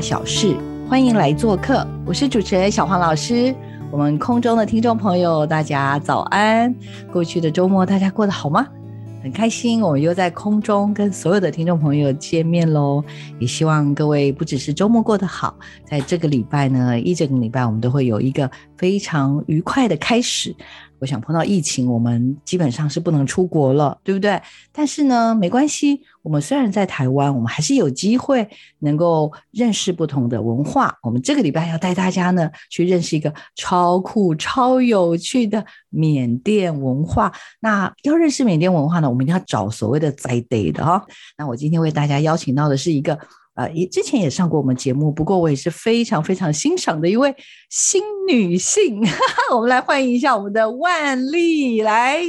小事，欢迎来做客。我是主持人小黄老师。我们空中的听众朋友，大家早安！过去的周末大家过得好吗？很开心，我们又在空中跟所有的听众朋友见面喽。也希望各位不只是周末过得好，在这个礼拜呢，一整个礼拜我们都会有一个非常愉快的开始。我想碰到疫情，我们基本上是不能出国了，对不对？但是呢，没关系，我们虽然在台湾，我们还是有机会能够认识不同的文化。我们这个礼拜要带大家呢去认识一个超酷、超有趣的缅甸文化。那要认识缅甸文化呢，我们一定要找所谓的在地的哈。那我今天为大家邀请到的是一个。呃，也之前也上过我们节目，不过我也是非常非常欣赏的一位新女性。我们来欢迎一下我们的万丽，来，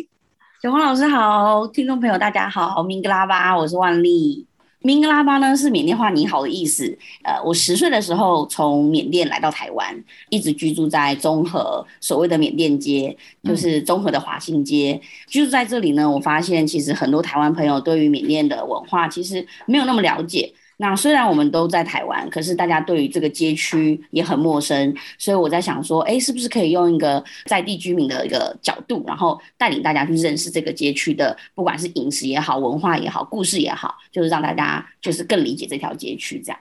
小黄老师好，听众朋友大家好，明格拉巴，我是万丽。明格拉巴呢是缅甸话“你好”的意思。呃，我十岁的时候从缅甸来到台湾，一直居住在中和，所谓的缅甸街，就是中和的华新街。居住在这里呢，我发现其实很多台湾朋友对于缅甸的文化其实没有那么了解。那虽然我们都在台湾，可是大家对于这个街区也很陌生，所以我在想说，哎，是不是可以用一个在地居民的一个角度，然后带领大家去认识这个街区的，不管是饮食也好、文化也好、故事也好，就是让大家就是更理解这条街区这样。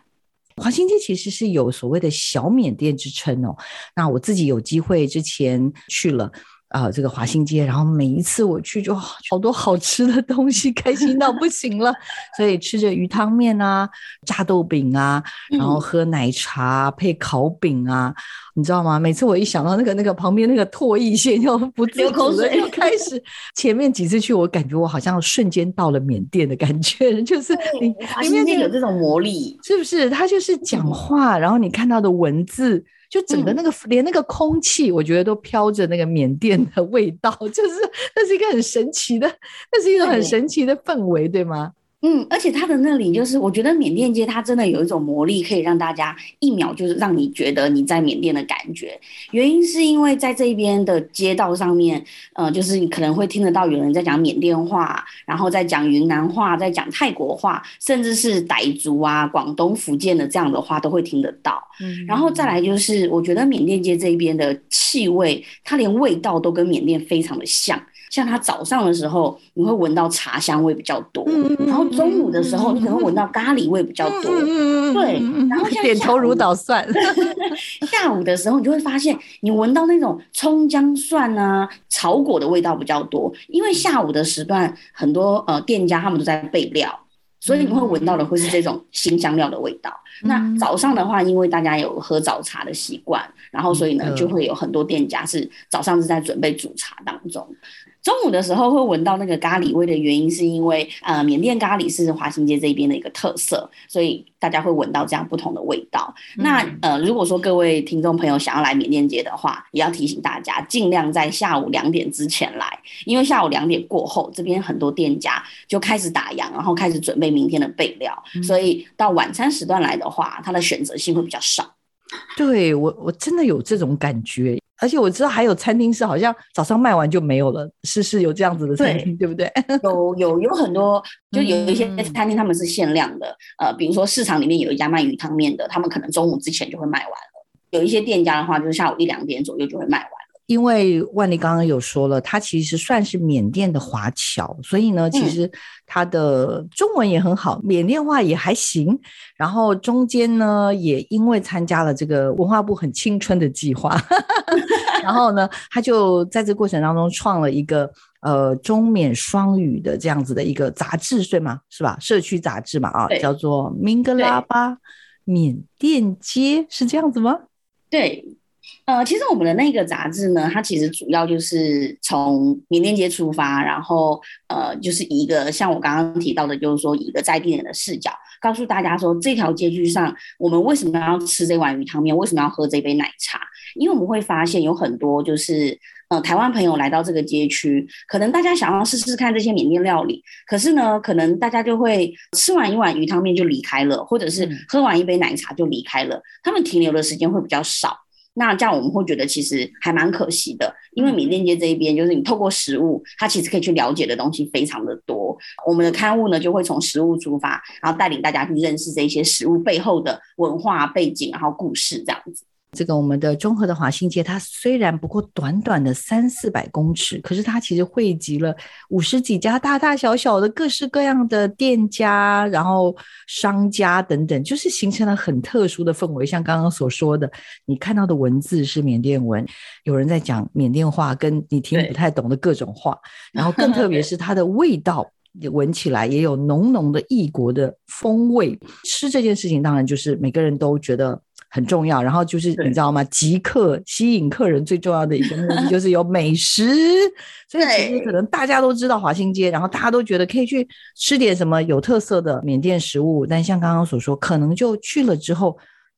华新街其实是有所谓的小缅甸之称哦。那我自己有机会之前去了。啊，这个华新街，然后每一次我去就好多好吃的东西，开心到不行了。所以吃着鱼汤面啊，炸豆饼啊，然后喝奶茶配烤饼啊，你知道吗？每次我一想到那个那个旁边那个唾液腺，就不自主的就开始。前面几次去，我感觉我好像瞬间到了缅甸的感觉，就是里里面有这种魔力，是不是？他就是讲话，然后你看到的文字。就整个那个连那个空气，我觉得都飘着那个缅甸的 味道，就是那是一个很神奇的，那是一种很神奇的氛围，对吗？嗯，而且它的那里就是，我觉得缅甸街它真的有一种魔力，可以让大家一秒就是让你觉得你在缅甸的感觉。原因是因为在这边的街道上面，呃，就是你可能会听得到有人在讲缅甸话，然后在讲云南话，在讲泰国话，甚至是傣族啊、广东、福建的这样的话都会听得到。嗯，然后再来就是，我觉得缅甸街这边的气味，它连味道都跟缅甸非常的像。像他早上的时候，你会闻到茶香味比较多，然后中午的时候，你可能闻到咖喱味比较多，对，然后点头如捣蒜。下午的时候，你就会发现你闻到那种葱姜蒜啊、草果的味道比较多，因为下午的时段很多呃店家他们都在备料，所以你会闻到的会是这种新香料的味道。那早上的话，因为大家有喝早茶的习惯，然后所以呢，就会有很多店家是早上是在准备煮茶当中。中午的时候会闻到那个咖喱味的原因，是因为呃，缅甸咖喱是华新街这边的一个特色，所以大家会闻到这样不同的味道。那呃，如果说各位听众朋友想要来缅甸街的话，也要提醒大家，尽量在下午两点之前来，因为下午两点过后，这边很多店家就开始打烊，然后开始准备明天的备料，所以到晚餐时段来的话，它的选择性会比较少。对我，我真的有这种感觉。而且我知道还有餐厅是好像早上卖完就没有了，是是有这样子的餐厅，对不对？有有有很多，就有一些餐厅他们是限量的，呃，比如说市场里面有一家卖鱼汤面的，他们可能中午之前就会卖完了。有一些店家的话，就是下午一两点左右就会卖完。因为万丽刚刚有说了，他其实算是缅甸的华侨，所以呢，其实他的中文也很好，缅甸话也还行。然后中间呢，也因为参加了这个文化部很青春的计划，然后呢，他就在这过程当中创了一个呃中缅双语的这样子的一个杂志，对吗？是吧？社区杂志嘛，啊，叫做明格拉巴缅甸街，是这样子吗？对。呃，其实我们的那个杂志呢，它其实主要就是从缅甸街出发，然后呃，就是以一个像我刚刚提到的，就是说以一个在地人的视角，告诉大家说这条街区上我们为什么要吃这碗鱼汤面，为什么要喝这杯奶茶？因为我们会发现有很多就是呃台湾朋友来到这个街区，可能大家想要试试看这些缅甸料理，可是呢，可能大家就会吃完一碗鱼汤面就离开了，或者是喝完一杯奶茶就离开了，他们停留的时间会比较少。那这样我们会觉得其实还蛮可惜的，因为缅甸街这一边就是你透过食物，它其实可以去了解的东西非常的多。我们的刊物呢就会从食物出发，然后带领大家去认识这些食物背后的文化背景，然后故事这样子。这个我们的中和的华新街，它虽然不过短短的三四百公尺，可是它其实汇集了五十几家大大小小的各式各样的店家，然后商家等等，就是形成了很特殊的氛围。像刚刚所说的，你看到的文字是缅甸文，有人在讲缅甸话，跟你听不太懂的各种话，然后更特别 是它的味道，闻起来也有浓浓的异国的风味。吃这件事情，当然就是每个人都觉得。很重要，然后就是你知道吗？即刻吸引客人最重要的一个目的 就是有美食，所以其实可能大家都知道华新街，然后大家都觉得可以去吃点什么有特色的缅甸食物，但像刚刚所说，可能就去了之后。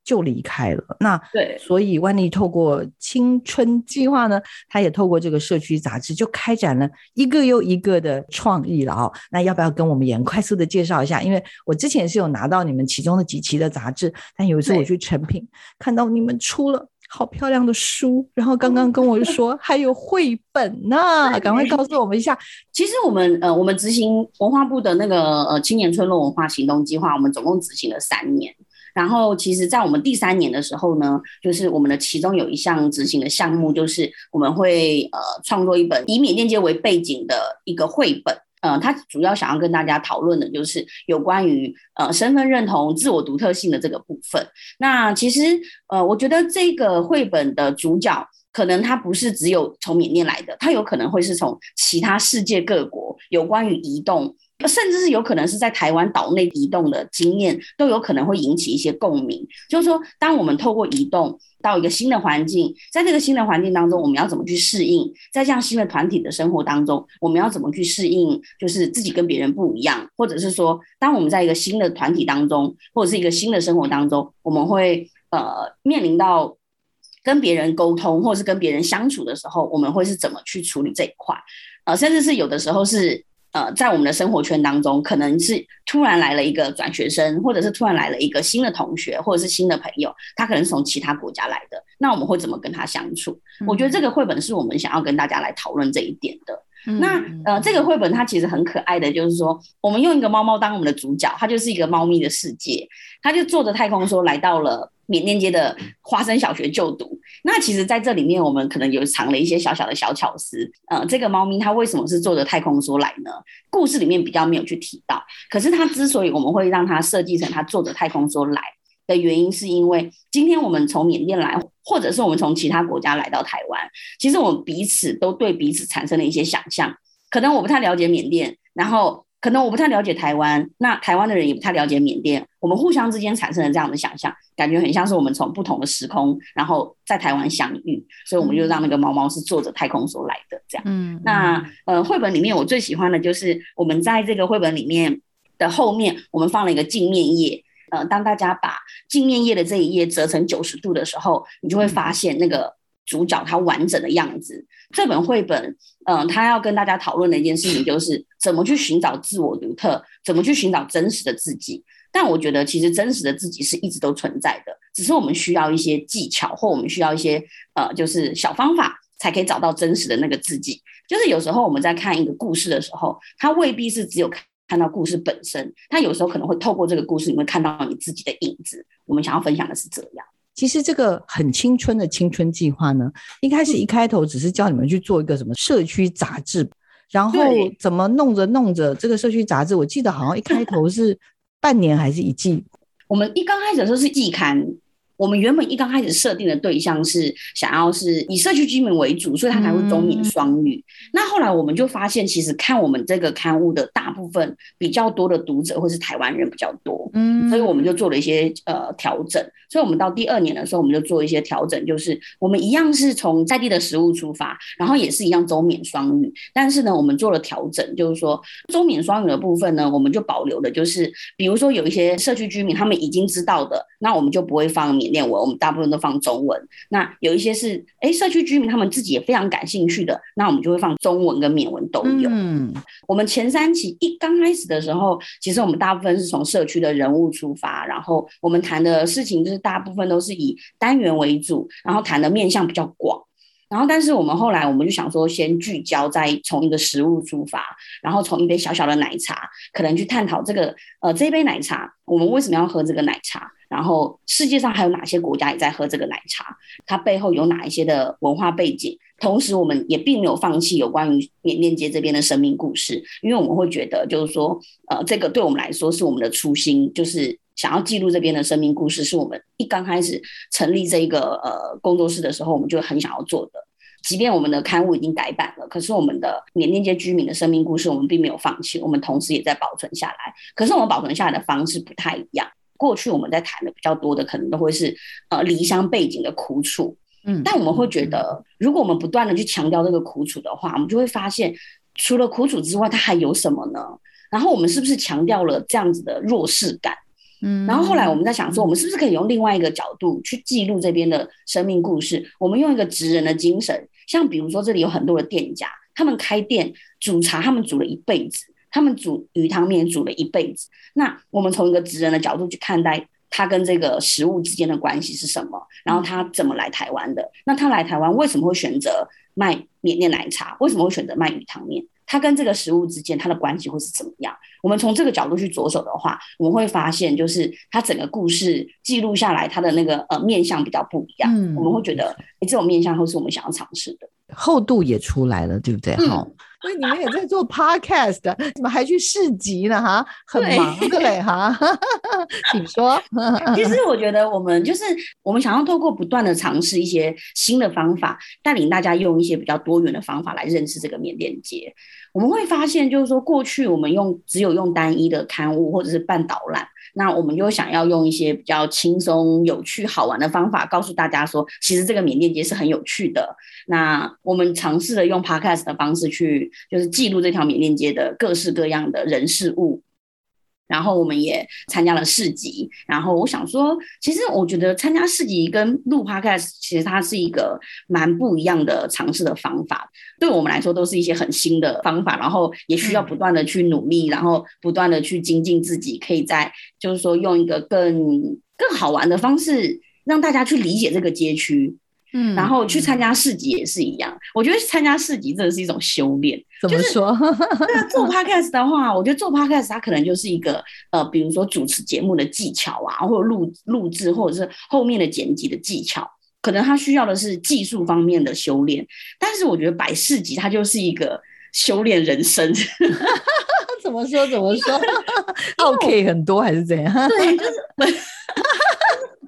就离开了。那对，所以万丽透过青春计划呢，他也透过这个社区杂志，就开展了一个又一个的创意了哦。那要不要跟我们也快速的介绍一下？因为我之前是有拿到你们其中的几期的杂志，但有一次我去成品看到你们出了好漂亮的书，然后刚刚跟我 说还有绘本呢，赶快告诉我们一下。其实我们呃，我们执行文化部的那个呃青年村落文化行动计划，我们总共执行了三年。然后，其实，在我们第三年的时候呢，就是我们的其中有一项执行的项目，就是我们会呃创作一本以缅甸街为背景的一个绘本。呃，它主要想要跟大家讨论的就是有关于呃身份认同、自我独特性的这个部分。那其实呃，我觉得这个绘本的主角可能他不是只有从缅甸来的，他有可能会是从其他世界各国有关于移动。甚至是有可能是在台湾岛内移动的经验，都有可能会引起一些共鸣。就是说，当我们透过移动到一个新的环境，在这个新的环境当中，我们要怎么去适应？在这样新的团体的生活当中，我们要怎么去适应？就是自己跟别人不一样，或者是说，当我们在一个新的团体当中，或者是一个新的生活当中，我们会呃面临到跟别人沟通，或者是跟别人相处的时候，我们会是怎么去处理这一块？呃，甚至是有的时候是。呃，在我们的生活圈当中，可能是突然来了一个转学生，或者是突然来了一个新的同学，或者是新的朋友，他可能是从其他国家来的，那我们会怎么跟他相处？我觉得这个绘本是我们想要跟大家来讨论这一点的。那呃，这个绘本它其实很可爱的，就是说，我们用一个猫猫当我们的主角，它就是一个猫咪的世界，它就坐着太空梭来到了。缅甸街的花生小学就读，那其实在这里面，我们可能有藏了一些小小的小巧思。呃，这个猫咪它为什么是坐着太空梭来呢？故事里面比较没有去提到。可是它之所以我们会让它设计成它坐着太空梭来的原因，是因为今天我们从缅甸来，或者是我们从其他国家来到台湾，其实我们彼此都对彼此产生了一些想象。可能我不太了解缅甸，然后。可能我不太了解台湾，那台湾的人也不太了解缅甸，我们互相之间产生了这样的想象，感觉很像是我们从不同的时空，然后在台湾相遇，所以我们就让那个猫猫是坐着太空梭来的这样。嗯，那呃，绘本里面我最喜欢的就是我们在这个绘本里面的后面，我们放了一个镜面页。呃，当大家把镜面页的这一页折成九十度的时候，你就会发现那个。主角他完整的样子，这本绘本，嗯，他要跟大家讨论的一件事情 就是怎么去寻找自我独特，怎么去寻找真实的自己。但我觉得其实真实的自己是一直都存在的，只是我们需要一些技巧，或我们需要一些呃，就是小方法，才可以找到真实的那个自己。就是有时候我们在看一个故事的时候，它未必是只有看到故事本身，它有时候可能会透过这个故事，你会看到你自己的影子。我们想要分享的是这样。其实这个很青春的青春计划呢，一开始一开头只是教你们去做一个什么社区杂志，然后怎么弄着弄着，这个社区杂志我记得好像一开头是半年还是一季。我们一刚开始的时候是季刊，我们原本一刚开始设定的对象是想要是以社区居民为主，所以他才会中缅双语。那后来我们就发现，其实看我们这个刊物的大部分比较多的读者或是台湾人比较多，嗯，所以我们就做了一些呃调整。所以我们到第二年的时候，我们就做一些调整，就是我们一样是从在地的食物出发，然后也是一样中缅双语，但是呢，我们做了调整，就是说中缅双语的部分呢，我们就保留的就是，比如说有一些社区居民他们已经知道的，那我们就不会放缅甸文，我们大部分都放中文。那有一些是哎社区居民他们自己也非常感兴趣的，那我们就会放中文跟缅文都有。嗯，我们前三期一刚开始的时候，其实我们大部分是从社区的人物出发，然后我们谈的事情就是。大部分都是以单元为主，然后谈的面向比较广，然后但是我们后来我们就想说，先聚焦在从一个食物出发，然后从一杯小小的奶茶，可能去探讨这个呃这杯奶茶，我们为什么要喝这个奶茶？然后世界上还有哪些国家也在喝这个奶茶？它背后有哪一些的文化背景？同时，我们也并没有放弃有关于缅甸街这边的生命故事，因为我们会觉得就是说，呃，这个对我们来说是我们的初心，就是。想要记录这边的生命故事，是我们一刚开始成立这一个呃工作室的时候，我们就很想要做的。即便我们的刊物已经改版了，可是我们的缅甸街居民的生命故事，我们并没有放弃，我们同时也在保存下来。可是我们保存下来的方式不太一样。过去我们在谈的比较多的，可能都会是呃离乡背景的苦楚，嗯，但我们会觉得，如果我们不断的去强调这个苦楚的话，我们就会发现，除了苦楚之外，它还有什么呢？然后我们是不是强调了这样子的弱势感？嗯，然后后来我们在想说，我们是不是可以用另外一个角度去记录这边的生命故事？我们用一个职人的精神，像比如说这里有很多的店家，他们开店煮茶，他们煮了一辈子，他们煮鱼汤面煮了一辈子。那我们从一个职人的角度去看待他跟这个食物之间的关系是什么？然后他怎么来台湾的？那他来台湾为什么会选择卖缅甸奶茶？为什么会选择卖鱼汤面？他跟这个食物之间，他的关系会是怎么样？我们从这个角度去着手的话，我们会发现，就是他整个故事记录下来，他的那个呃面相比较不一样。嗯，我们会觉得，哎，这种面相会是我们想要尝试的。厚度也出来了，对不对？哈。所以你们也在做 podcast，怎么还去市集呢？哈，很忙的嘞，哈。请说。其实 我觉得我们就是我们想要透过不断的尝试一些新的方法，带领大家用一些比较多元的方法来认识这个缅甸街。我们会发现，就是说过去我们用只有用单一的刊物或者是办导览。那我们就想要用一些比较轻松、有趣、好玩的方法，告诉大家说，其实这个缅甸街是很有趣的。那我们尝试了用 podcast 的方式去，就是记录这条缅甸街的各式各样的人事物。然后我们也参加了市集，然后我想说，其实我觉得参加市集跟录 podcast，其实它是一个蛮不一样的尝试的方法，对我们来说都是一些很新的方法，然后也需要不断的去努力，然后不断的去精进自己，可以在就是说用一个更更好玩的方式，让大家去理解这个街区。嗯，然后去参加市集也是一样，我觉得参加市集真的是一种修炼。怎么说？对啊，做 podcast 的话，我觉得做 podcast 它可能就是一个呃，比如说主持节目的技巧啊，或者录录制，或者是后面的剪辑的技巧，可能它需要的是技术方面的修炼。但是我觉得摆市集它就是一个修炼人生。怎么说？怎么说？OK，很多还是怎样？对，就是。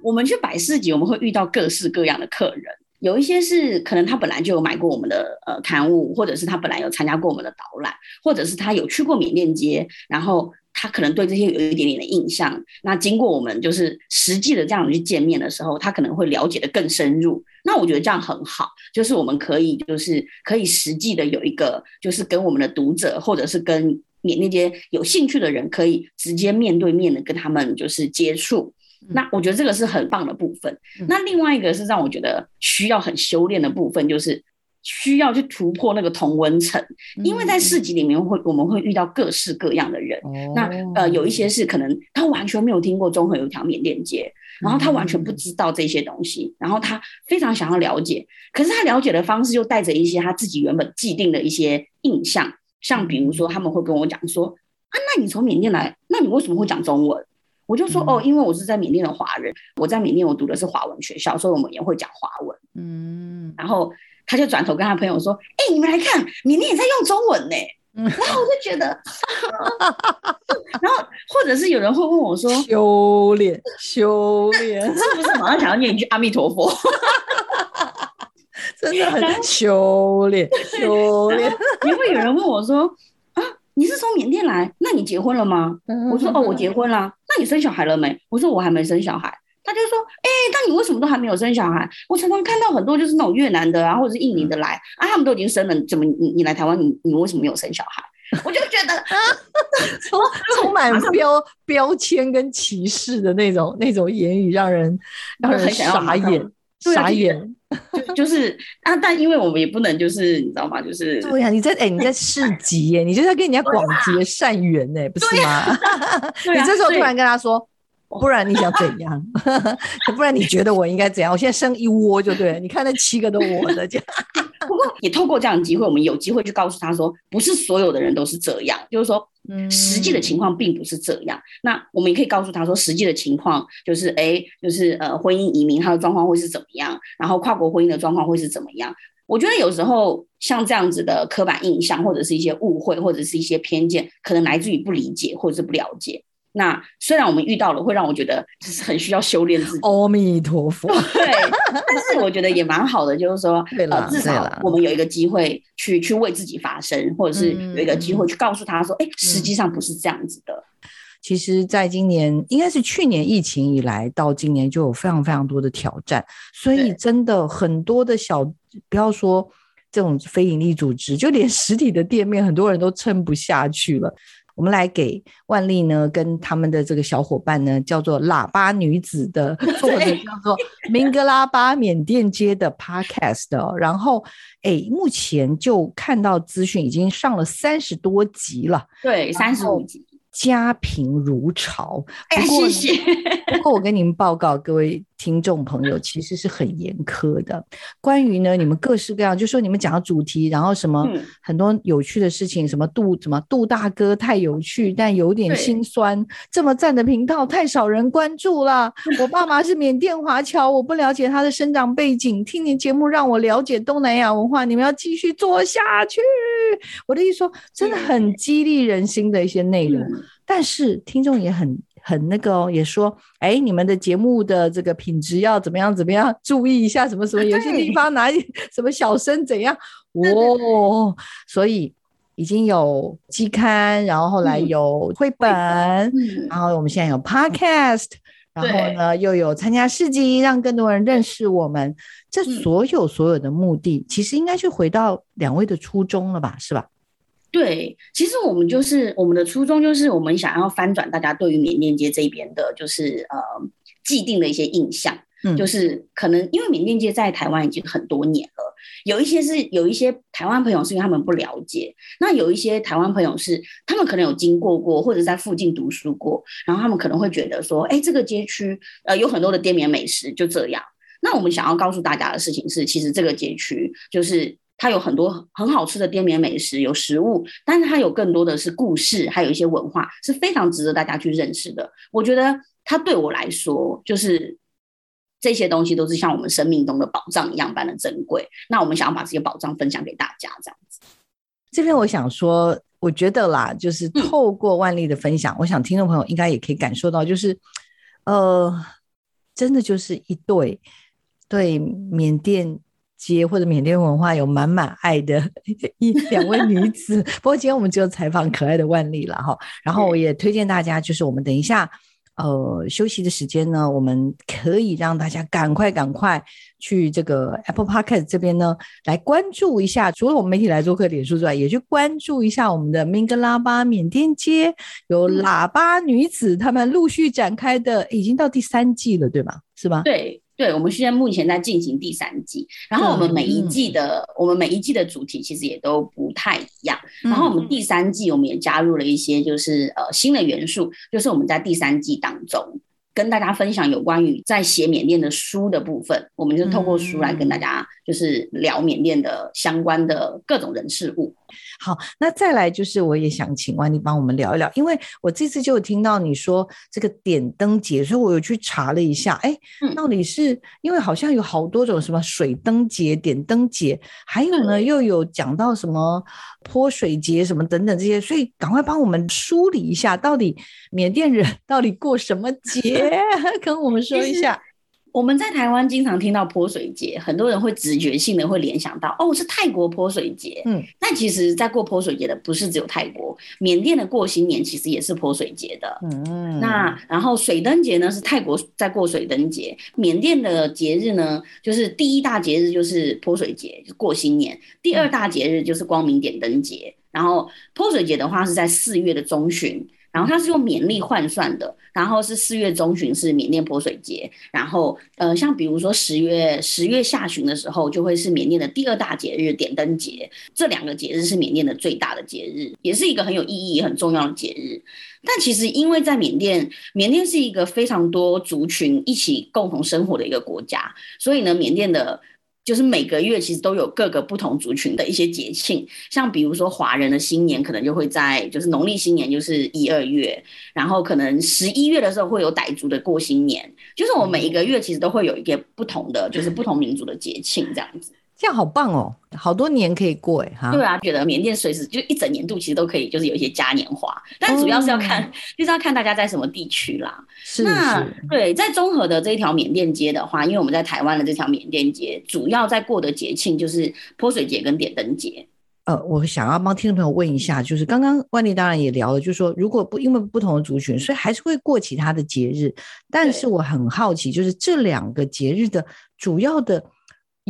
我们去摆市集，我们会遇到各式各样的客人，有一些是可能他本来就有买过我们的呃刊物，或者是他本来有参加过我们的导览，或者是他有去过缅甸街，然后他可能对这些有一点点的印象。那经过我们就是实际的这样去见面的时候，他可能会了解的更深入。那我觉得这样很好，就是我们可以就是可以实际的有一个就是跟我们的读者或者是跟缅甸街有兴趣的人，可以直接面对面的跟他们就是接触。那我觉得这个是很棒的部分。那另外一个是让我觉得需要很修炼的部分，就是需要去突破那个同温层。因为在市集里面会我们会遇到各式各样的人。那呃有一些是可能他完全没有听过中和有一条缅甸街，然后他完全不知道这些东西，然后他非常想要了解，可是他了解的方式又带着一些他自己原本既定的一些印象，像比如说他们会跟我讲说啊，那你从缅甸来，那你为什么会讲中文？我就说哦，因为我是在缅甸的华人，我在缅甸我读的是华文学校，所以我们也会讲华文。嗯，然后他就转头跟他朋友说：“哎，你们来看，缅甸也在用中文呢。”然后我就觉得，然后或者是有人会问我说，修炼修炼是不是马上想要念一句阿弥陀佛？真的很修炼修炼。也会有人问我说，啊，你是从缅甸来？那你结婚了吗？我说哦，我 结婚了。那你生小孩了没？我说我还没生小孩。他就说，哎，那你为什么都还没有生小孩？我常常看到很多就是那种越南的啊，或者是印尼的来啊，他们都已经生了，怎么你你来台湾，你你为什么没有生小孩？我就觉得啊充 充满标标签跟歧视的那种那种言语，让人让人傻眼傻眼。就就是啊，但因为我们也不能就是你知道吗？就是对呀，你在哎你在市集耶，你就是要跟人家 广结善缘呢，不是吗？你这时候突然跟他说。不然你想怎样？不然你觉得我应该怎样？我现在生一窝就对了。你看那七个都我的，这样。不过也透过这样的机会，我们有机会去告诉他说，不是所有的人都是这样，就是说，实际的情况并不是这样。那我们也可以告诉他说，实际的情况就是，哎，就是呃，婚姻移民他的状况会是怎么样，然后跨国婚姻的状况会是怎么样。我觉得有时候像这样子的刻板印象，或者是一些误会，或者是一些偏见，可能来自于不理解或者是不了解。那虽然我们遇到了，会让我觉得就是很需要修炼自己。阿弥陀佛。对，但是我觉得也蛮好的，就是说，呃，至少我们有一个机会去去为自己发声，或者是有一个机会去告诉他说，哎，实际上不是这样子的。其实，在今年应该是去年疫情以来到今年，就有非常非常多的挑战，所以真的很多的小，不要说这种非营利组织，就连实体的店面，很多人都撑不下去了。我们来给万丽呢，跟他们的这个小伙伴呢，叫做喇叭女子的，或者叫做明格拉巴缅甸街的 Podcast。然后，哎，目前就看到资讯已经上了三十多集了，对，三十五集。家贫如潮，哎，谢谢。不过我跟你们报告，各位听众朋友，其实是很严苛的。关于呢，你们各式各样，就说你们讲的主题，然后什么很多有趣的事情，什么杜什么杜大哥太有趣，但有点心酸。这么赞的频道太少人关注了。我爸妈是缅甸华侨，我不了解他的生长背景。听你节目让我了解东南亚文化，你们要继续做下去。我的意思说，真的很激励人心的一些内容。但是听众也很很那个哦，也说，哎，你们的节目的这个品质要怎么样怎么样，注意一下什么什么，有些地方哪里什么小声怎样 哦，所以已经有期刊，然后后来有绘本，然后我们现在有 podcast，然后呢又有参加市集，让更多人认识我们。这所有所有的目的，其实应该是回到两位的初衷了吧，是吧？对，其实我们就是我们的初衷，就是我们想要翻转大家对于缅甸街这边的，就是呃既定的一些印象。嗯，就是可能因为缅甸街在台湾已经很多年了，有一些是有一些台湾朋友是因为他们不了解，那有一些台湾朋友是他们可能有经过过或者在附近读书过，然后他们可能会觉得说，哎，这个街区呃有很多的滇缅美食，就这样。那我们想要告诉大家的事情是，其实这个街区就是。它有很多很好吃的滇缅美食，有食物，但是它有更多的是故事，还有一些文化，是非常值得大家去认识的。我觉得它对我来说，就是这些东西都是像我们生命中的宝藏一样般的珍贵。那我们想要把这些宝藏分享给大家，这样子。这边我想说，我觉得啦，就是透过万丽的分享，我想听众朋友应该也可以感受到，就是呃，真的就是一对对缅甸。街或者缅甸文化有满满爱的 一两位女子，不过今天我们只有采访可爱的万丽了哈。然后我也推荐大家，就是我们等一下呃休息的时间呢，我们可以让大家赶快赶快去这个 Apple Podcast 这边呢来关注一下，除了我们媒体来做客点数之外，也去关注一下我们的明格拉巴缅甸街有喇叭女子他们陆续展开的，已经到第三季了，对吗？是吧？对。对，我们现在目前在进行第三季，然后我们每一季的我们每一季的主题其实也都不太一样。然后我们第三季我们也加入了一些就是呃新的元素，就是我们在第三季当中跟大家分享有关于在写缅甸的书的部分，我们就透过书来跟大家就是聊缅甸的相关的各种人事物。好，那再来就是我也想请万丽帮我们聊一聊，因为我这次就有听到你说这个点灯节，所以我有去查了一下，哎，到底是因为好像有好多种什么水灯节、点灯节，还有呢又有讲到什么泼水节什么等等这些，所以赶快帮我们梳理一下，到底缅甸人 到底过什么节，跟我们说一下。我们在台湾经常听到泼水节，很多人会直觉性的会联想到，哦，是泰国泼水节。嗯，那其实，在过泼水节的不是只有泰国，缅甸的过新年其实也是泼水节的。嗯，那然后水灯节呢是泰国在过水灯节，缅甸的节日呢就是第一大节日就是泼水节，就过新年；第二大节日就是光明点灯节。然后泼水节的话是在四月的中旬。然后它是用缅历换算的，然后是四月中旬是缅甸泼水节，然后呃，像比如说十月十月下旬的时候，就会是缅甸的第二大节日点灯节，这两个节日是缅甸的最大的节日，也是一个很有意义、很重要的节日。但其实因为在缅甸，缅甸是一个非常多族群一起共同生活的一个国家，所以呢，缅甸的。就是每个月其实都有各个不同族群的一些节庆，像比如说华人的新年可能就会在就是农历新年就是一二月，然后可能十一月的时候会有傣族的过新年，就是我每一个月其实都会有一个不同的就是不同民族的节庆这样子。这样好棒哦，好多年可以过哎哈。对啊，觉得缅甸随时就一整年度其实都可以，就是有一些嘉年华，但主要是要看，就是要看大家在什么地区啦。是那对，在综合的这一条缅甸街的话，因为我们在台湾的这条缅甸街，主要在过的节庆就是泼水节跟点灯节。呃，我想要帮听众朋友问一下，就是刚刚万丽当然也聊了，就是说如果不因为不同的族群，所以还是会过其他的节日，但是我很好奇，就是这两个节日的主要的。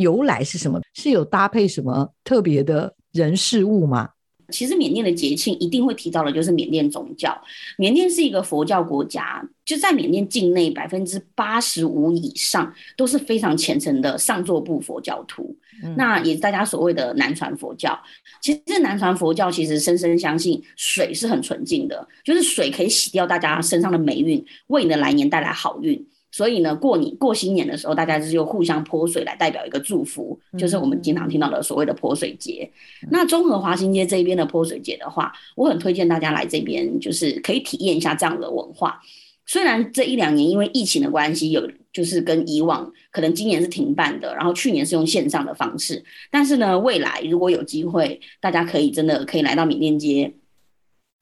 由来是什么？是有搭配什么特别的人事物吗？其实缅甸的节庆一定会提到的，就是缅甸宗教。缅甸是一个佛教国家，就在缅甸境内，百分之八十五以上都是非常虔诚的上座部佛教徒。那也是大家所谓的南传佛教。其实南传佛教其实深深相信水是很纯净的，就是水可以洗掉大家身上的霉运，为你的来年带来好运。所以呢，过你过新年的时候，大家就是又互相泼水来代表一个祝福，就是我们经常听到的所谓的泼水节。那中和华新街这边的泼水节的话，我很推荐大家来这边，就是可以体验一下这样的文化。虽然这一两年因为疫情的关系，有就是跟以往可能今年是停办的，然后去年是用线上的方式，但是呢，未来如果有机会，大家可以真的可以来到缅甸街。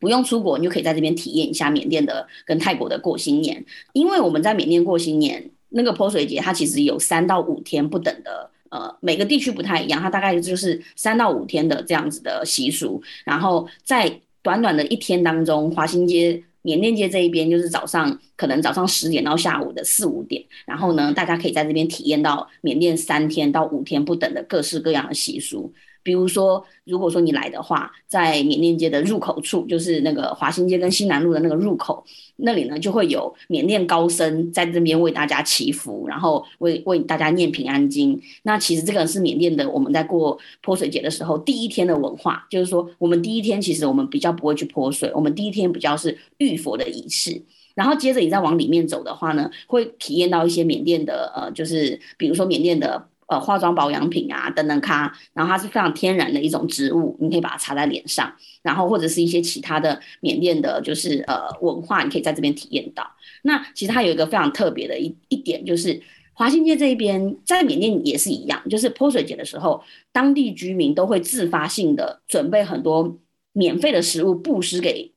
不用出国，你就可以在这边体验一下缅甸的跟泰国的过新年。因为我们在缅甸过新年，那个泼水节它其实有三到五天不等的，呃，每个地区不太一样，它大概就是三到五天的这样子的习俗。然后在短短的一天当中，华新街、缅甸街这一边就是早上可能早上十点到下午的四五点，然后呢，大家可以在这边体验到缅甸三天到五天不等的各式各样的习俗。比如说，如果说你来的话，在缅甸街的入口处，就是那个华新街跟新南路的那个入口那里呢，就会有缅甸高僧在这边为大家祈福，然后为为大家念平安经。那其实这个是缅甸的，我们在过泼水节的时候第一天的文化，就是说我们第一天其实我们比较不会去泼水，我们第一天比较是浴佛的仪式。然后接着你再往里面走的话呢，会体验到一些缅甸的呃，就是比如说缅甸的。呃，化妆保养品啊，等等咖，然后它是非常天然的一种植物，你可以把它擦在脸上，然后或者是一些其他的缅甸的，就是呃文化，你可以在这边体验到。那其实它有一个非常特别的一一点，就是华新街这一边在缅甸也是一样，就是泼水节的时候，当地居民都会自发性的准备很多免费的食物布施给。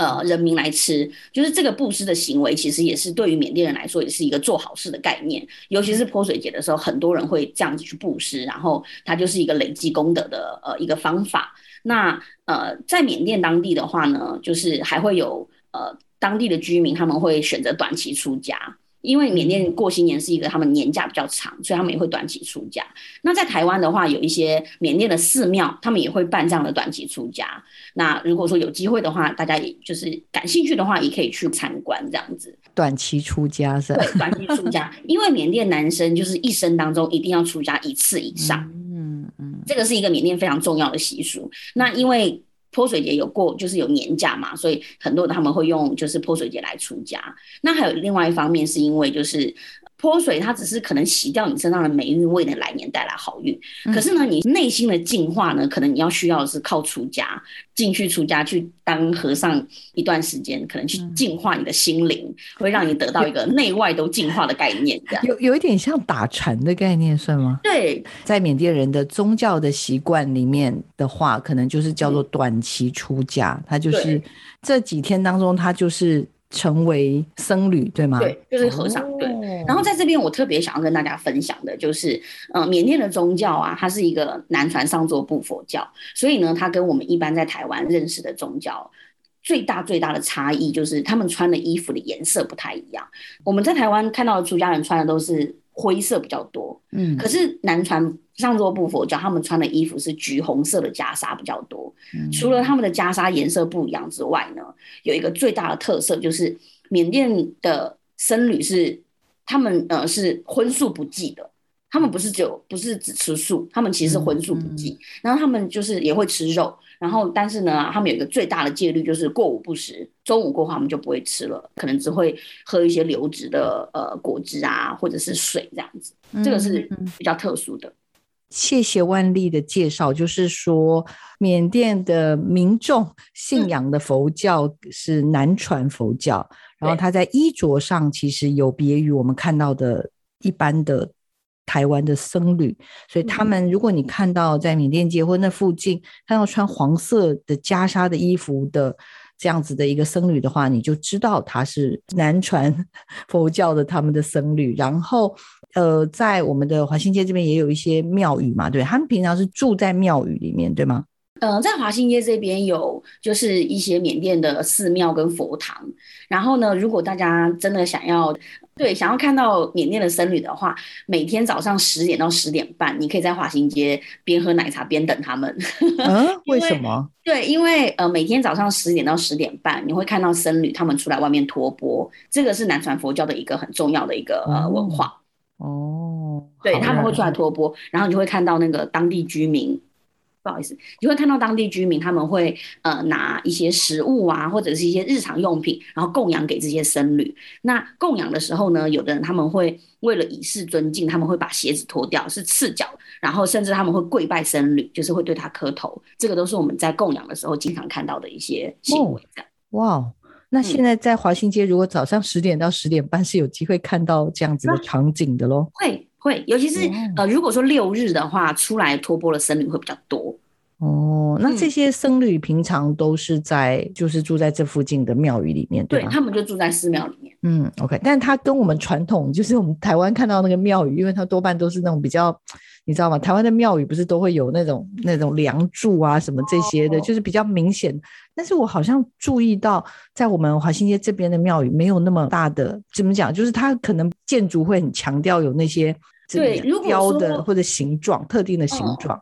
呃，人民来吃，就是这个布施的行为，其实也是对于缅甸人来说，也是一个做好事的概念。尤其是泼水节的时候，很多人会这样子去布施，然后它就是一个累积功德的呃一个方法。那呃，在缅甸当地的话呢，就是还会有呃当地的居民，他们会选择短期出家。因为缅甸过新年是一个他们年假比较长，所以他们也会短期出家。那在台湾的话，有一些缅甸的寺庙，他们也会办这样的短期出家。那如果说有机会的话，大家也就是感兴趣的话，也可以去参观这样子。短期出家是？对，短期出家，因为缅甸男生就是一生当中一定要出家一次以上。嗯嗯，这个是一个缅甸非常重要的习俗。那因为。泼水节有过，就是有年假嘛，所以很多他们会用就是泼水节来出家。那还有另外一方面，是因为就是泼水它只是可能洗掉你身上的霉运，为你的来年带来好运。可是呢，你内心的净化呢，可能你要需要的是靠出家，进去出家去当和尚一段时间，可能去净化你的心灵，会让你得到一个内外都净化的概念。这样 有有一点像打禅的概念，算吗？对，在缅甸人的宗教的习惯里面的话，可能就是叫做短期出家，他就是这几天当中，他就是。成为僧侣，对吗？对，就是和尚。对。然后在这边，我特别想要跟大家分享的就是，嗯，缅甸的宗教啊，它是一个南传上座部佛教，所以呢，它跟我们一般在台湾认识的宗教最大最大的差异就是，他们穿的衣服的颜色不太一样。我们在台湾看到的出家人穿的都是。灰色比较多，嗯，可是南传上座部佛教他们穿的衣服是橘红色的袈裟比较多。嗯。除了他们的袈裟颜色不一样之外呢，有一个最大的特色就是缅甸的僧侣是他们呃是荤素不忌的。他们不是只有不是只吃素，他们其实是荤素不忌，然后他们就是也会吃肉，然后但是呢，他们有一个最大的戒律就是过午不食，中午过后他们就不会吃了，可能只会喝一些流质的呃果汁啊或者是水这样子，这个是比较特殊的。谢谢万丽的介绍，就是说缅甸的民众信仰的佛教是南传佛教，然后他在衣着上其实有别于我们看到的一般的。台湾的僧侣，所以他们，如果你看到在缅甸街或那附近看到穿黄色的袈裟的衣服的这样子的一个僧侣的话，你就知道他是 南传 佛教的他们的僧侣。然后，呃，在我们的华新街这边也有一些庙宇嘛，对他们平常是住在庙宇里面，对吗？嗯，在华新街这边有就是一些缅甸的寺庙跟佛堂。然后呢，如果大家真的想要对想要看到缅甸的僧侣的话，每天早上十点到十点半，你可以在华新街边喝奶茶边等他们。嗯，为什么？对，因为呃，每天早上十点到十点半，你会看到僧侣他们出来外面托钵，这个是南传佛教的一个很重要的一个呃文化。哦，对他们会出来托钵，然后你就会看到那个当地居民。不好意思，你会看到当地居民他们会呃拿一些食物啊，或者是一些日常用品，然后供养给这些僧侣。那供养的时候呢，有的人他们会为了以示尊敬，他们会把鞋子脱掉，是赤脚，然后甚至他们会跪拜僧侣，就是会对他磕头。这个都是我们在供养的时候经常看到的一些行为。哇，哦那现在在华新街，如果早上十点到十点半是有机会看到这样子的场景的喽？会。会，尤其是呃，如果说六日的话，出来托钵的僧侣会比较多。哦，那这些僧侣平常都是在，就是住在这附近的庙宇里面，对他们就住在寺庙里面。嗯，OK，但他跟我们传统，就是我们台湾看到那个庙宇，因为它多半都是那种比较，你知道吗？台湾的庙宇不是都会有那种那种梁柱啊什么这些的，就是比较明显。但是我好像注意到，在我们华新街这边的庙宇没有那么大的，怎么讲？就是它可能建筑会很强调有那些对雕的或者形状特定的形状。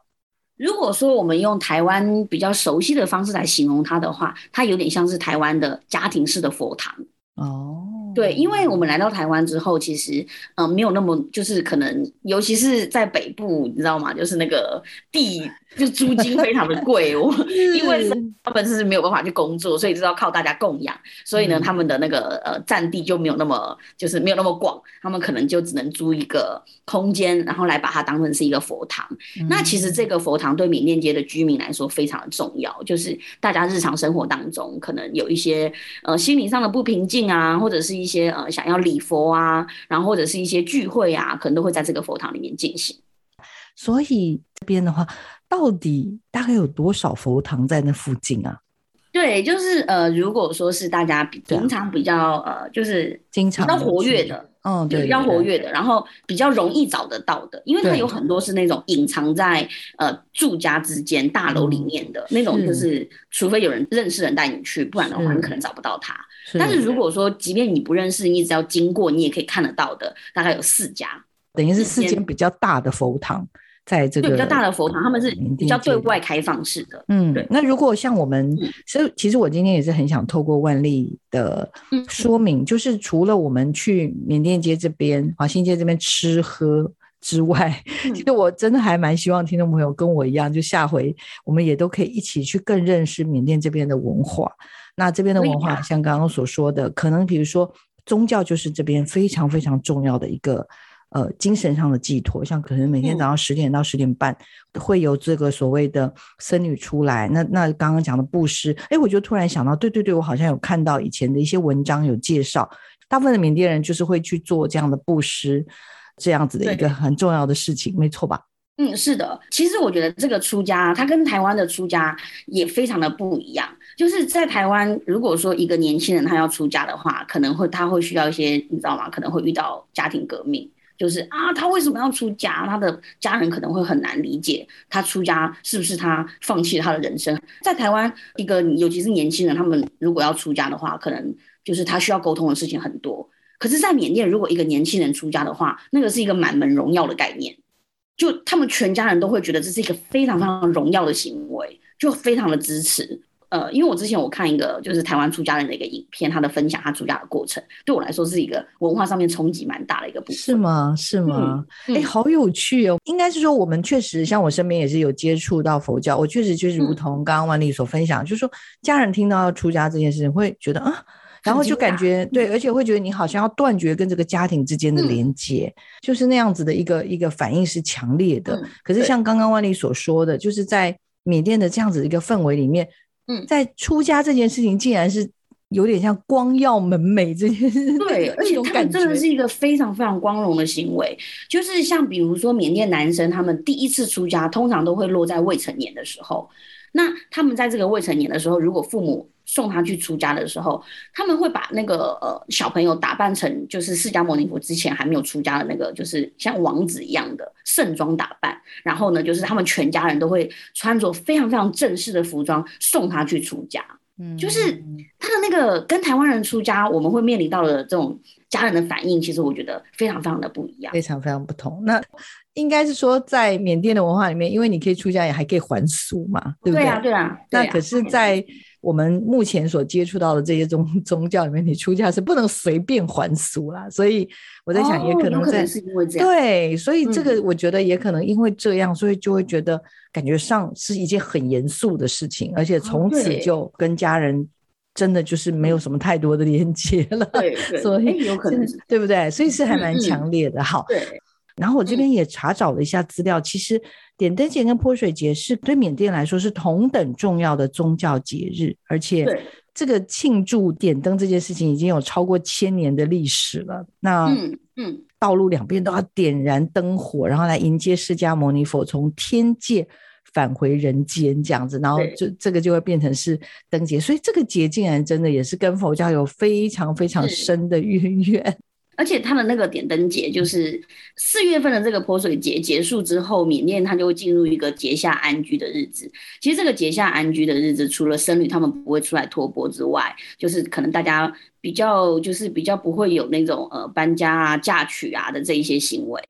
如果说我们用台湾比较熟悉的方式来形容它的话，它有点像是台湾的家庭式的佛堂。哦，对，因为我们来到台湾之后，其实嗯，没有那么就是可能，尤其是在北部，你知道吗？就是那个地。就租金非常的贵哦，因为他们是没有办法去工作，所以就是要靠大家供养，所以呢，他们的那个呃占地就没有那么就是没有那么广，他们可能就只能租一个空间，然后来把它当成是一个佛堂。那其实这个佛堂对缅甸街的居民来说非常的重要，就是大家日常生活当中可能有一些呃心理上的不平静啊，或者是一些呃想要礼佛啊，然后或者是一些聚会啊，可能都会在这个佛堂里面进行。所以这边的话。到底大概有多少佛堂在那附近啊？对，就是呃，如果说是大家平常比较呃，就是经常比较活跃的，嗯，对，比较活跃的，然后比较容易找得到的，因为它有很多是那种隐藏在呃住家之间大楼里面的那种，就是除非有人认识人带你去，不然的话你可能找不到它。但是如果说即便你不认识，你只要经过，你也可以看得到的，大概有四家，等于是四间比较大的佛堂。在这个比较大的佛堂，他们是比较对外开放式的。嗯，对。那如果像我们，所以其实我今天也是很想透过万历的说明，就是除了我们去缅甸街这边、华新街这边吃喝之外，其实我真的还蛮希望听众朋友跟我一样，就下回我们也都可以一起去更认识缅甸这边的文化。那这边的文化，像刚刚所说的，可能比如说。宗教就是这边非常非常重要的一个呃精神上的寄托。像可能每天早上十点到十点半会有这个所谓的僧侣出来。那那刚刚讲的布施，哎，我就突然想到，对对对，我好像有看到以前的一些文章有介绍，大部分的缅甸人就是会去做这样的布施，这样子的一个很重要的事情，没错吧？嗯，是的。其实我觉得这个出家，它跟台湾的出家也非常的不一样。就是在台湾，如果说一个年轻人他要出家的话，可能会他会需要一些，你知道吗？可能会遇到家庭革命，就是啊，他为什么要出家？他的家人可能会很难理解他出家是不是他放弃他的人生。在台湾，一个尤其是年轻人，他们如果要出家的话，可能就是他需要沟通的事情很多。可是，在缅甸，如果一个年轻人出家的话，那个是一个满门荣耀的概念。就他们全家人都会觉得这是一个非常非常荣耀的行为，就非常的支持。呃，因为我之前我看一个就是台湾出家人的一个影片，他的分享他出家的过程，对我来说是一个文化上面冲击蛮大的一个部分。是吗？是吗？哎，好有趣哦！应该是说我们确实像我身边也是有接触到佛教，我确实就是如同刚刚万丽所分享，就是说家人听到要出家这件事情，会觉得啊。然后就感觉对，而且会觉得你好像要断绝跟这个家庭之间的连接，就是那样子的一个一个反应是强烈的。可是像刚刚万丽所说的，就是在缅甸的这样子一个氛围里面，嗯，在出家这件事情竟然是有点像光耀门楣这件事。对，而且他们真的是一个非常非常光荣的行为。就是像比如说缅甸男生，他们第一次出家，通常都会落在未成年的时候。那他们在这个未成年的时候，如果父母送他去出家的时候，他们会把那个呃小朋友打扮成就是释迦牟尼佛之前还没有出家的那个，就是像王子一样的盛装打扮，然后呢，就是他们全家人都会穿着非常非常正式的服装送他去出家。嗯，就是他的那个跟台湾人出家，我们会面临到的这种家人的反应，其实我觉得非常非常的不一样，非常非常不同。那应该是说，在缅甸的文化里面，因为你可以出家，也还可以还俗嘛，对不对？对啊，对啊。那可是，在我们目前所接触到的这些宗 宗教里面，你出家是不能随便还俗啦。所以我在想，也可能在是因为这样。对，所以这个我觉得也可能因为这样，所以就会觉得感觉上是一件很严肃的事情，而且从此就跟家人真的就是没有什么太多的连接了。对，所以有可能对不对？所以是还蛮强烈的。好。对。然后我这边也查找了一下资料，其实点灯节跟泼水节是对缅甸来说是同等重要的宗教节日，而且这个庆祝点灯这件事情已经有超过千年的历史了。那嗯嗯，道路两边都要点燃灯火，然后来迎接释迦牟尼佛从天界返回人间这样子，然后就这个就会变成是灯节，所以这个节竟然真的也是跟佛教有非常非常深的渊源。而且他的那个点灯节，就是四月份的这个泼水节结束之后，缅甸它就会进入一个节下安居的日子。其实这个节下安居的日子，除了僧侣他们不会出来托钵之外，就是可能大家比较就是比较不会有那种呃搬家啊、嫁娶啊的这一些行为。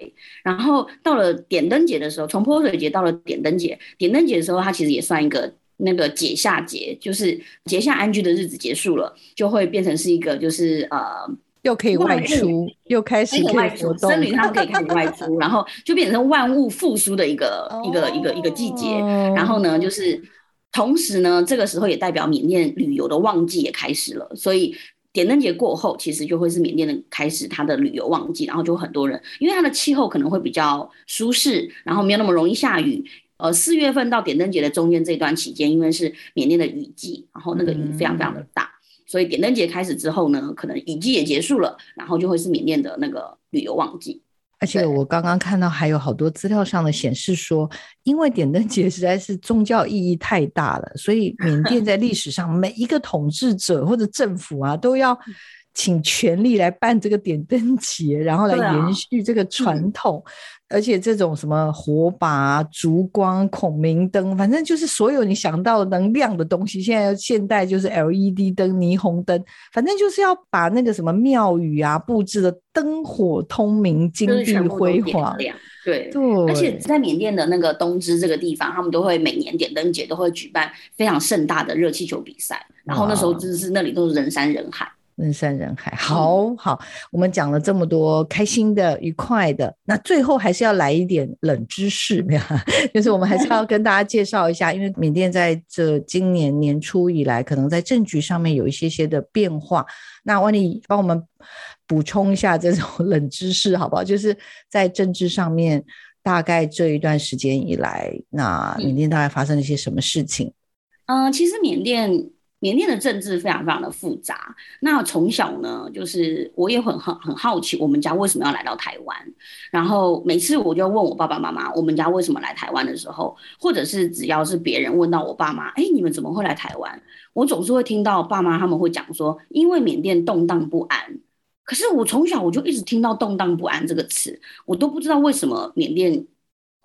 然后到了点灯节的时候，从泼水节到了点灯节，点灯节的时候，它其实也算一个那个节下节，就是节下安居的日子结束了，就会变成是一个就是呃。又可以外出，又开始可以活动，僧侣他们可以开始外出，然后就变成万物复苏的一个一个一个一个季节。然后呢，就是同时呢，这个时候也代表缅甸旅游的旺季也开始了。所以点灯节过后，其实就会是缅甸的开始它的旅游旺季，然后就很多人，因为它的气候可能会比较舒适，然后没有那么容易下雨。呃，四月份到点灯节的中间这段期间，因为是缅甸的雨季，然后那个雨非常非常的大。所以点灯节开始之后呢，可能雨季也结束了，然后就会是缅甸的那个旅游旺季。而且我刚刚看到还有好多资料上的显示说，因为点灯节实在是宗教意义太大了，所以缅甸在历史上 每一个统治者或者政府啊，都要请全力来办这个点灯节，然后来延续这个传统。而且这种什么火把、烛光、孔明灯，反正就是所有你想到能亮的东西。现在现代就是 LED 灯、霓虹灯，反正就是要把那个什么庙宇啊布置的灯火通明、金碧辉煌。对对，而且在缅甸的那个东芝这个地方，他们都会每年点灯节都会举办非常盛大的热气球比赛，然后那时候真的是那里都是人山人海。人山人海，好好，我们讲了这么多开心的、愉快的，那最后还是要来一点冷知识，就是我们还是要跟大家介绍一下，因为缅甸在这今年年初以来，可能在政局上面有一些些的变化。那万丽帮我们补充一下这种冷知识，好不好？就是在政治上面，大概这一段时间以来，那缅甸大概发生了一些什么事情？嗯，其实缅甸。缅甸的政治非常非常的复杂。那从小呢，就是我也很很很好奇，我们家为什么要来到台湾？然后每次我就问我爸爸妈妈，我们家为什么来台湾的时候，或者是只要是别人问到我爸妈，哎，你们怎么会来台湾？我总是会听到爸妈他们会讲说，因为缅甸动荡不安。可是我从小我就一直听到动荡不安这个词，我都不知道为什么缅甸。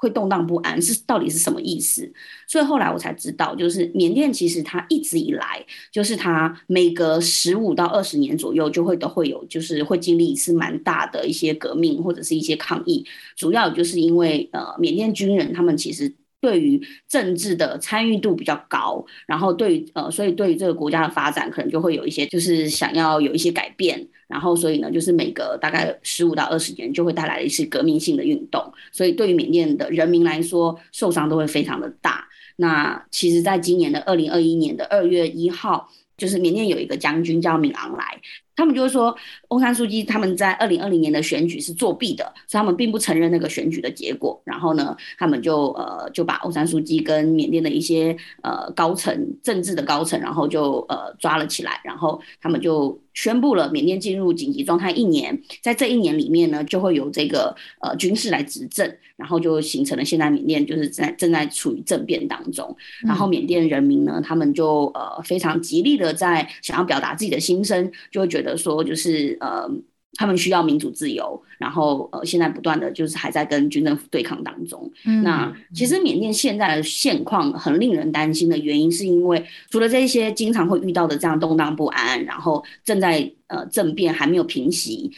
会动荡不安是到底是什么意思？所以后来我才知道，就是缅甸其实它一直以来，就是它每隔十五到二十年左右就会都会有，就是会经历一次蛮大的一些革命或者是一些抗议，主要就是因为呃缅甸军人他们其实。对于政治的参与度比较高，然后对呃，所以对于这个国家的发展，可能就会有一些就是想要有一些改变，然后所以呢，就是每隔大概十五到二十年就会带来一次革命性的运动，所以对于缅甸的人民来说，受伤都会非常的大。那其实，在今年的二零二一年的二月一号，就是缅甸有一个将军叫敏昂莱。他们就会说，翁山书记他们在二零二零年的选举是作弊的，所以他们并不承认那个选举的结果。然后呢，他们就呃就把翁山书记跟缅甸的一些呃高层政治的高层，然后就呃抓了起来。然后他们就宣布了缅甸进入紧急状态一年，在这一年里面呢，就会有这个呃军事来执政，然后就形成了现在缅甸就是在正在处于政变当中。然后缅甸人民呢，他们就呃非常极力的在想要表达自己的心声，就会觉得。的说就是呃，他们需要民主自由，然后呃，现在不断的就是还在跟军政府对抗当中。那其实缅甸现在的现况很令人担心的原因，是因为除了这些经常会遇到的这样动荡不安，然后正在呃政变还没有平息，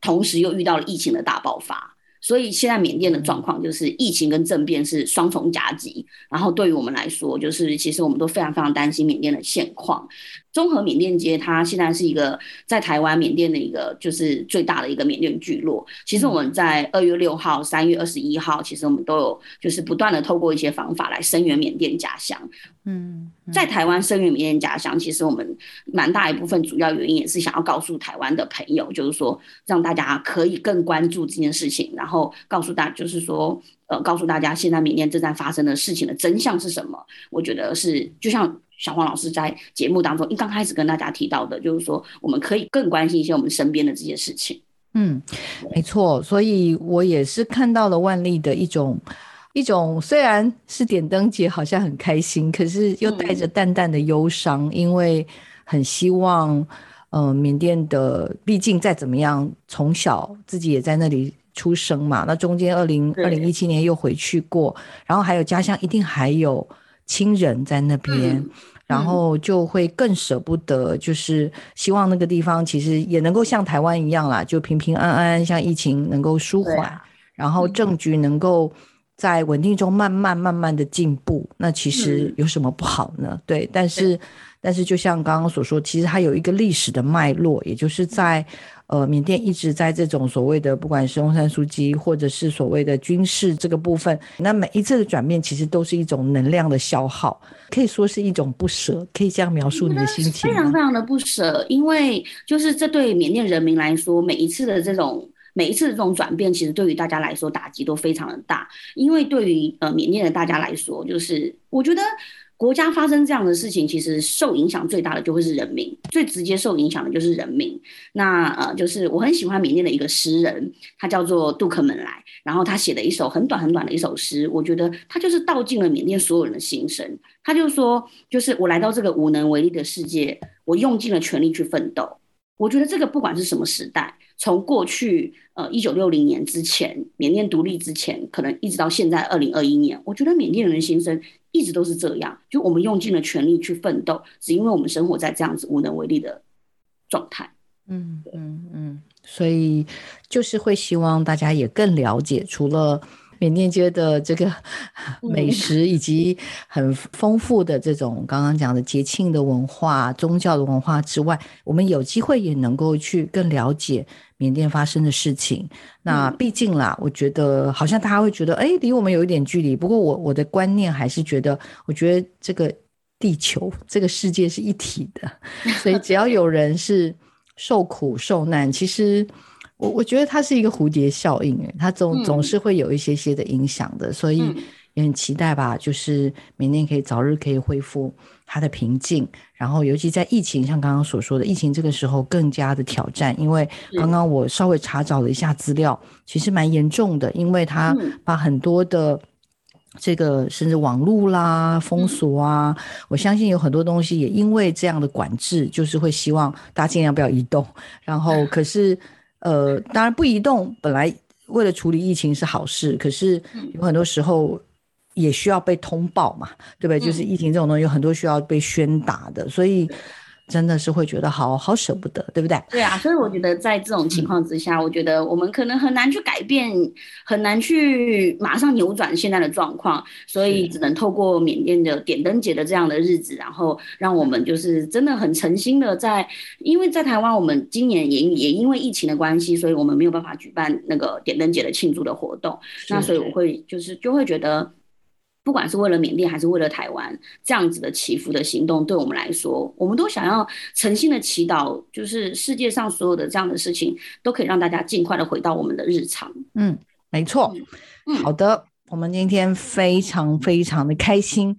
同时又遇到了疫情的大爆发。所以现在缅甸的状况就是疫情跟政变是双重夹击，然后对于我们来说，就是其实我们都非常非常担心缅甸的现况。综合缅甸街，它现在是一个在台湾缅甸的一个就是最大的一个缅甸聚落。其实我们在二月六号、三月二十一号，其实我们都有就是不断的透过一些方法来声援缅甸家乡。嗯，在台湾声援缅甸家乡，其实我们蛮大一部分主要原因也是想要告诉台湾的朋友，就是说让大家可以更关注这件事情，然后告诉大就是说呃告诉大家现在缅甸正在发生的事情的真相是什么。我觉得是就像。小黄老师在节目当中一刚开始跟大家提到的，就是说我们可以更关心一些我们身边的这些事情。嗯，没错，所以我也是看到了万历的一种一种，虽然是点灯节，好像很开心，可是又带着淡淡的忧伤，因为很希望，呃，缅甸的毕竟再怎么样，从小自己也在那里出生嘛，那中间二零二零一七年又回去过，然后还有家乡一定还有亲人在那边。然后就会更舍不得，就是希望那个地方其实也能够像台湾一样啦，就平平安安，像疫情能够舒缓，然后政局能够在稳定中慢慢慢慢的进步。那其实有什么不好呢？对，但是但是就像刚刚所说，其实它有一个历史的脉络，也就是在。呃，缅甸一直在这种所谓的，不管是翁山书记，或者是所谓的军事这个部分，那每一次的转变，其实都是一种能量的消耗，可以说是一种不舍，可以这样描述你的心情非常非常的不舍，因为就是这对缅甸人民来说，每一次的这种每一次的这种转变，其实对于大家来说打击都非常的大，因为对于呃缅甸的大家来说，就是我觉得。国家发生这样的事情，其实受影响最大的就会是人民，最直接受影响的就是人民。那呃，就是我很喜欢缅甸的一个诗人，他叫做杜克门莱，然后他写了一首很短很短的一首诗，我觉得他就是道尽了缅甸所有人的心声。他就说，就是我来到这个无能为力的世界，我用尽了全力去奋斗。我觉得这个不管是什么时代，从过去呃一九六零年之前，缅甸独立之前，可能一直到现在二零二一年，我觉得缅甸人的心声。一直都是这样，就我们用尽了全力去奋斗，只因为我们生活在这样子无能为力的状态。嗯嗯嗯，所以就是会希望大家也更了解，除了。缅甸街的这个美食，以及很丰富的这种刚刚讲的节庆的文化、宗教的文化之外，我们有机会也能够去更了解缅甸发生的事情。那毕竟啦，我觉得好像大家会觉得，哎，离我们有一点距离。不过我我的观念还是觉得，我觉得这个地球、这个世界是一体的，所以只要有人是。受苦受难，其实我我觉得它是一个蝴蝶效应，诶，它总总是会有一些些的影响的，所以也很期待吧，就是明年可以早日可以恢复它的平静，然后尤其在疫情，像刚刚所说的，疫情这个时候更加的挑战，因为刚刚我稍微查找了一下资料，其实蛮严重的，因为它把很多的。这个甚至网络啦封锁啊，我相信有很多东西也因为这样的管制，就是会希望大家尽量不要移动。然后 可是呃，当然不移动本来为了处理疫情是好事，可是有很多时候也需要被通报嘛，对不对？就是疫情这种东西有很多需要被宣达的，所以。真的是会觉得好好舍不得，对不对？对啊，所以我觉得在这种情况之下，我觉得我们可能很难去改变，很难去马上扭转现在的状况，所以只能透过缅甸的点灯节的这样的日子，然后让我们就是真的很诚心的在，因为在台湾，我们今年也也因为疫情的关系，所以我们没有办法举办那个点灯节的庆祝的活动，那所以我会就是就会觉得。不管是为了缅甸还是为了台湾，这样子的祈福的行动，对我们来说，我们都想要诚心的祈祷，就是世界上所有的这样的事情，都可以让大家尽快的回到我们的日常。嗯，没错。嗯好的，我们今天非常非常的开心，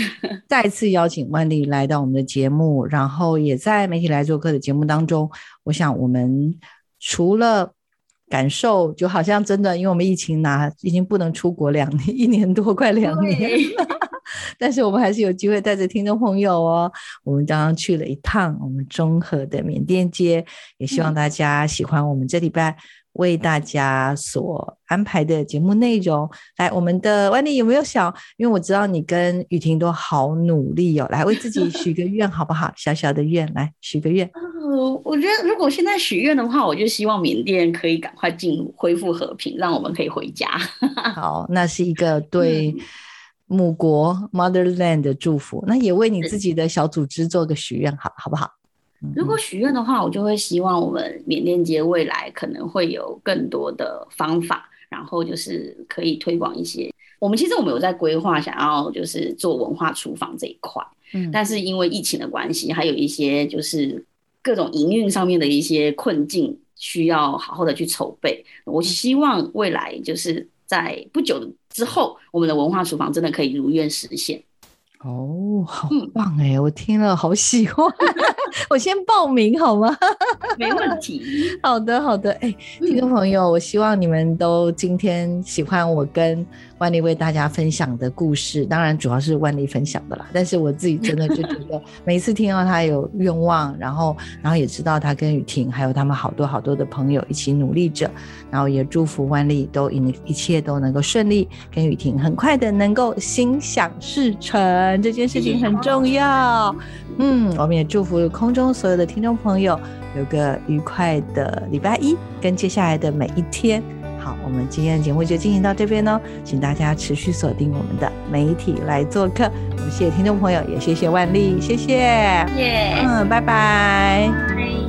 再次邀请万丽来到我们的节目，然后也在媒体来做客的节目当中，我想我们除了。感受就好像真的，因为我们疫情拿已经不能出国两年，一年多快两年，但是我们还是有机会带着听众朋友哦。我们刚刚去了一趟我们中和的缅甸街，也希望大家喜欢我们这礼拜。为大家所安排的节目内容，来，我们的万丽有没有想？因为我知道你跟雨婷都好努力哦，来为自己许个愿好不好？小小的愿，来许个愿。呃，我觉得如果现在许愿的话，我就希望缅甸可以赶快进入恢复和平，让我们可以回家。好，那是一个对母国 Motherland 的祝福。那也为你自己的小组织做个许愿，好好不好？如果许愿的话，我就会希望我们缅甸街未来可能会有更多的方法，然后就是可以推广一些。我们其实我们有在规划，想要就是做文化厨房这一块，嗯，但是因为疫情的关系，还有一些就是各种营运上面的一些困境，需要好好的去筹备。我希望未来就是在不久之后，我们的文化厨房真的可以如愿实现。哦，好棒哎！我听了好喜欢，我先报名好吗？没问题。好的，好的。哎，听众朋友，我希望你们都今天喜欢我跟。万丽为大家分享的故事，当然主要是万丽分享的啦。但是我自己真的就觉得，每次听到他有愿望，然后，然后也知道他跟雨婷还有他们好多好多的朋友一起努力着，然后也祝福万丽都一一切都能够顺利，跟雨婷很快的能够心想事成，这件事情很重要。嗯，我们也祝福空中所有的听众朋友有个愉快的礼拜一跟接下来的每一天。好，我们今天的节目就进行到这边喽，请大家持续锁定我们的媒体来做客。我们谢谢听众朋友，也谢谢万丽，谢谢，谢，嗯，拜拜。